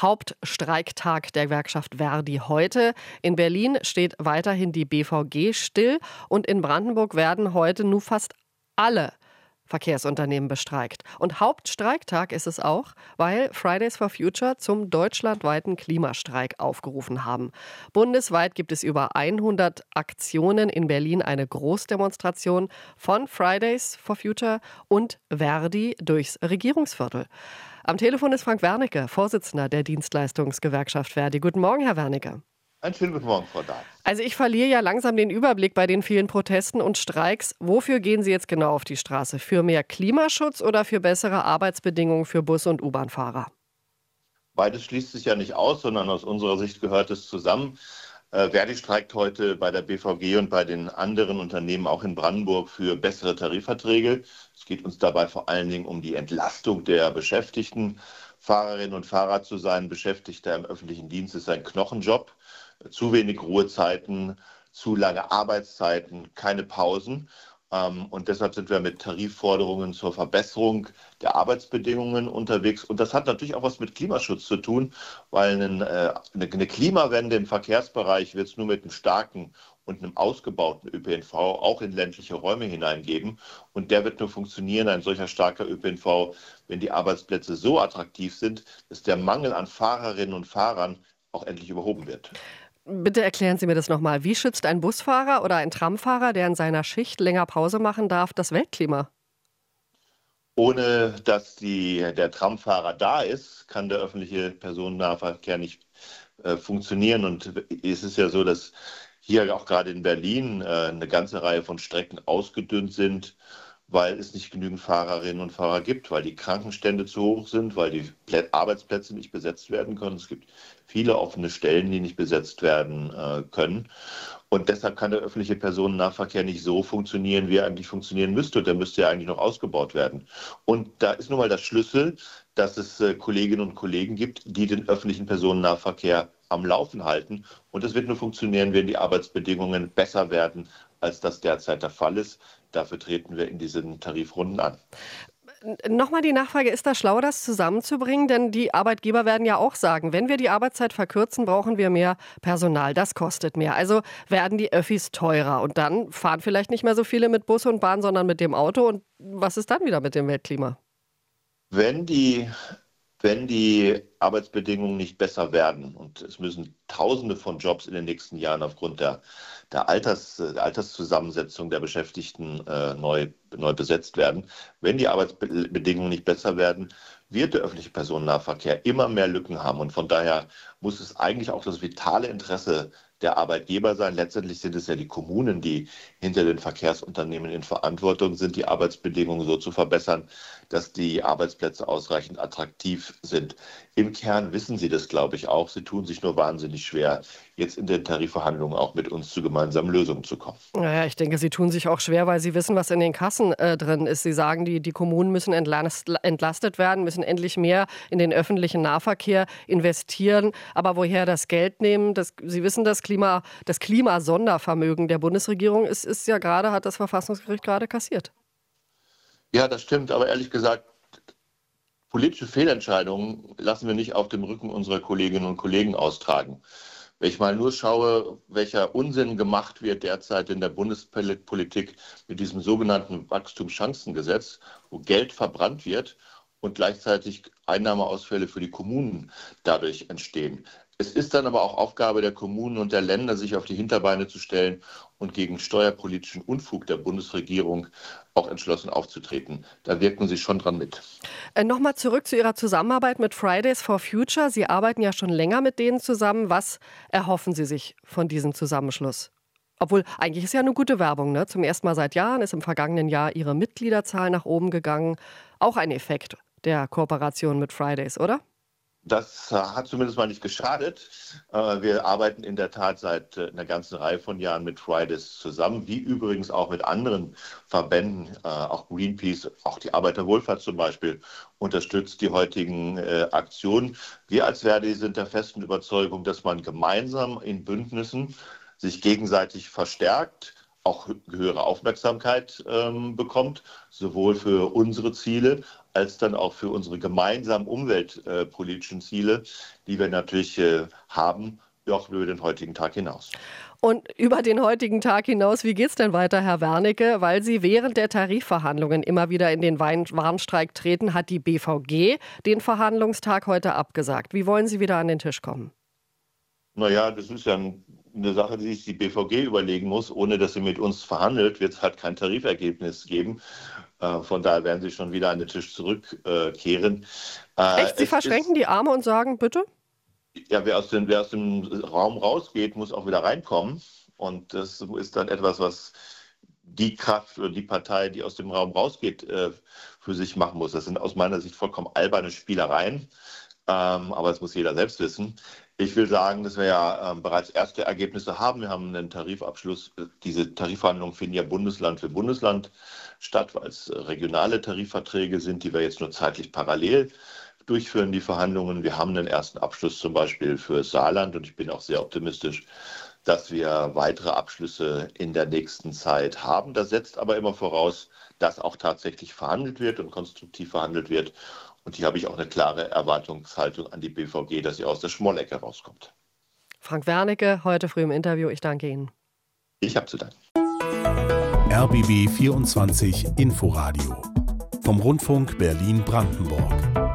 Hauptstreiktag der Gewerkschaft Verdi heute. In Berlin steht weiterhin die BVG still und in Brandenburg werden heute nur fast alle Verkehrsunternehmen bestreikt. Und Hauptstreiktag ist es auch, weil Fridays for Future zum deutschlandweiten Klimastreik aufgerufen haben. Bundesweit gibt es über 100 Aktionen, in Berlin eine Großdemonstration von Fridays for Future und Verdi durchs Regierungsviertel. Am Telefon ist Frank Wernicke, Vorsitzender der Dienstleistungsgewerkschaft Verdi. Guten Morgen, Herr Wernicke. Einen schönen guten Morgen, Frau Dahl. Also ich verliere ja langsam den Überblick bei den vielen Protesten und Streiks. Wofür gehen Sie jetzt genau auf die Straße? Für mehr Klimaschutz oder für bessere Arbeitsbedingungen für Bus- und U-Bahn-Fahrer? Beides schließt sich ja nicht aus, sondern aus unserer Sicht gehört es zusammen. Äh, Verdi streikt heute bei der BVG und bei den anderen Unternehmen auch in Brandenburg für bessere Tarifverträge. Es geht uns dabei vor allen Dingen um die Entlastung der Beschäftigten. Fahrerinnen und Fahrer zu sein, Beschäftigter im öffentlichen Dienst ist ein Knochenjob zu wenig Ruhezeiten, zu lange Arbeitszeiten, keine Pausen. Ähm, und deshalb sind wir mit Tarifforderungen zur Verbesserung der Arbeitsbedingungen unterwegs. Und das hat natürlich auch was mit Klimaschutz zu tun, weil äh, eine Klimawende im Verkehrsbereich wird es nur mit einem starken und einem ausgebauten ÖPNV auch in ländliche Räume hineingeben. Und der wird nur funktionieren, ein solcher starker ÖPNV, wenn die Arbeitsplätze so attraktiv sind, dass der Mangel an Fahrerinnen und Fahrern auch endlich überhoben wird. Bitte erklären Sie mir das nochmal. Wie schützt ein Busfahrer oder ein Tramfahrer, der in seiner Schicht länger Pause machen darf, das Weltklima? Ohne dass die, der Tramfahrer da ist, kann der öffentliche Personennahverkehr nicht äh, funktionieren. Und es ist ja so, dass hier auch gerade in Berlin äh, eine ganze Reihe von Strecken ausgedünnt sind weil es nicht genügend Fahrerinnen und Fahrer gibt, weil die Krankenstände zu hoch sind, weil die Arbeitsplätze nicht besetzt werden können. Es gibt viele offene Stellen, die nicht besetzt werden äh, können. Und deshalb kann der öffentliche Personennahverkehr nicht so funktionieren, wie er eigentlich funktionieren müsste. Und der müsste ja eigentlich noch ausgebaut werden. Und da ist nun mal das Schlüssel, dass es äh, Kolleginnen und Kollegen gibt, die den öffentlichen Personennahverkehr am Laufen halten. Und das wird nur funktionieren, wenn die Arbeitsbedingungen besser werden, als das derzeit der Fall ist. Dafür treten wir in diesen Tarifrunden an. Nochmal die Nachfrage, ist das schlau, das zusammenzubringen? Denn die Arbeitgeber werden ja auch sagen, wenn wir die Arbeitszeit verkürzen, brauchen wir mehr Personal. Das kostet mehr. Also werden die Öffis teurer. Und dann fahren vielleicht nicht mehr so viele mit Bus und Bahn, sondern mit dem Auto. Und was ist dann wieder mit dem Weltklima? Wenn die, wenn die Arbeitsbedingungen nicht besser werden und es müssen Tausende von Jobs in den nächsten Jahren aufgrund der der, Alters, der Alterszusammensetzung der Beschäftigten äh, neu, neu besetzt werden. Wenn die Arbeitsbedingungen nicht besser werden, wird der öffentliche Personennahverkehr immer mehr Lücken haben. Und von daher muss es eigentlich auch das vitale Interesse der Arbeitgeber sein. Letztendlich sind es ja die Kommunen, die hinter den Verkehrsunternehmen in Verantwortung sind, die Arbeitsbedingungen so zu verbessern, dass die Arbeitsplätze ausreichend attraktiv sind. Im Kern wissen sie das, glaube ich, auch. Sie tun sich nur wahnsinnig schwer, jetzt in den Tarifverhandlungen auch mit uns zu gemeinsamen Lösungen zu kommen. Naja, ich denke, sie tun sich auch schwer, weil sie wissen, was in den Kassen äh, drin ist. Sie sagen, die, die Kommunen müssen entlastet werden, müssen endlich mehr in den öffentlichen Nahverkehr investieren. Aber woher das Geld nehmen, das, Sie wissen, das Klima, das Klimasondervermögen der Bundesregierung ist, ist ja gerade, hat das Verfassungsgericht gerade kassiert. Ja, das stimmt, aber ehrlich gesagt, politische Fehlentscheidungen lassen wir nicht auf dem Rücken unserer Kolleginnen und Kollegen austragen. Wenn ich mal nur schaue, welcher Unsinn gemacht wird derzeit in der Bundespolitik mit diesem sogenannten Wachstumschancengesetz, wo Geld verbrannt wird und gleichzeitig Einnahmeausfälle für die Kommunen dadurch entstehen. Es ist dann aber auch Aufgabe der Kommunen und der Länder, sich auf die Hinterbeine zu stellen und gegen steuerpolitischen Unfug der Bundesregierung auch entschlossen aufzutreten. Da wirken Sie schon dran mit. Äh, Nochmal zurück zu Ihrer Zusammenarbeit mit Fridays for Future. Sie arbeiten ja schon länger mit denen zusammen. Was erhoffen Sie sich von diesem Zusammenschluss? Obwohl, eigentlich ist ja eine gute Werbung. Ne? Zum ersten Mal seit Jahren ist im vergangenen Jahr Ihre Mitgliederzahl nach oben gegangen. Auch ein Effekt der Kooperation mit Fridays, oder? Das hat zumindest mal nicht geschadet. Äh, wir arbeiten in der Tat seit äh, einer ganzen Reihe von Jahren mit Fridays zusammen, wie übrigens auch mit anderen Verbänden, äh, auch Greenpeace, auch die Arbeiterwohlfahrt zum Beispiel unterstützt die heutigen Aktionen. Wir als Verdi sind der festen Überzeugung, dass man gemeinsam in Bündnissen sich gegenseitig verstärkt, auch höhere Aufmerksamkeit ähm, bekommt, sowohl für unsere Ziele als dann auch für unsere gemeinsamen umweltpolitischen Ziele, die wir natürlich äh, haben, auch über den heutigen Tag hinaus. Und über den heutigen Tag hinaus, wie geht es denn weiter, Herr Wernicke? Weil Sie während der Tarifverhandlungen immer wieder in den Warnstreik treten, hat die BVG den Verhandlungstag heute abgesagt. Wie wollen Sie wieder an den Tisch kommen? Naja, das ist ja eine Sache, die sich die BVG überlegen muss. Ohne dass sie mit uns verhandelt, wird es halt kein Tarifergebnis geben. Äh, von daher werden sie schon wieder an den Tisch zurückkehren. Äh, Echt? Sie verschränken die Arme und sagen, bitte? ja, wer aus, dem, wer aus dem Raum rausgeht, muss auch wieder reinkommen. Und das ist dann etwas, was die Kraft oder die Partei, die aus dem Raum rausgeht, äh, für sich machen muss. Das sind aus meiner Sicht vollkommen alberne Spielereien. Ähm, aber das muss jeder selbst wissen. Ich will sagen, dass wir ja ähm, bereits erste Ergebnisse haben. Wir haben einen Tarifabschluss. Diese Tarifverhandlungen finden ja Bundesland für Bundesland statt, weil es regionale Tarifverträge sind, die wir jetzt nur zeitlich parallel durchführen die Verhandlungen. Wir haben einen ersten Abschluss zum Beispiel für Saarland und ich bin auch sehr optimistisch, dass wir weitere Abschlüsse in der nächsten Zeit haben. Das setzt aber immer voraus, dass auch tatsächlich verhandelt wird und konstruktiv verhandelt wird. Und hier habe ich auch eine klare Erwartungshaltung an die BVG, dass sie aus der Schmollecke rauskommt. Frank Wernicke, heute früh im Interview. Ich danke Ihnen. Ich habe zu danken. RBB 24 Inforadio vom Rundfunk Berlin-Brandenburg.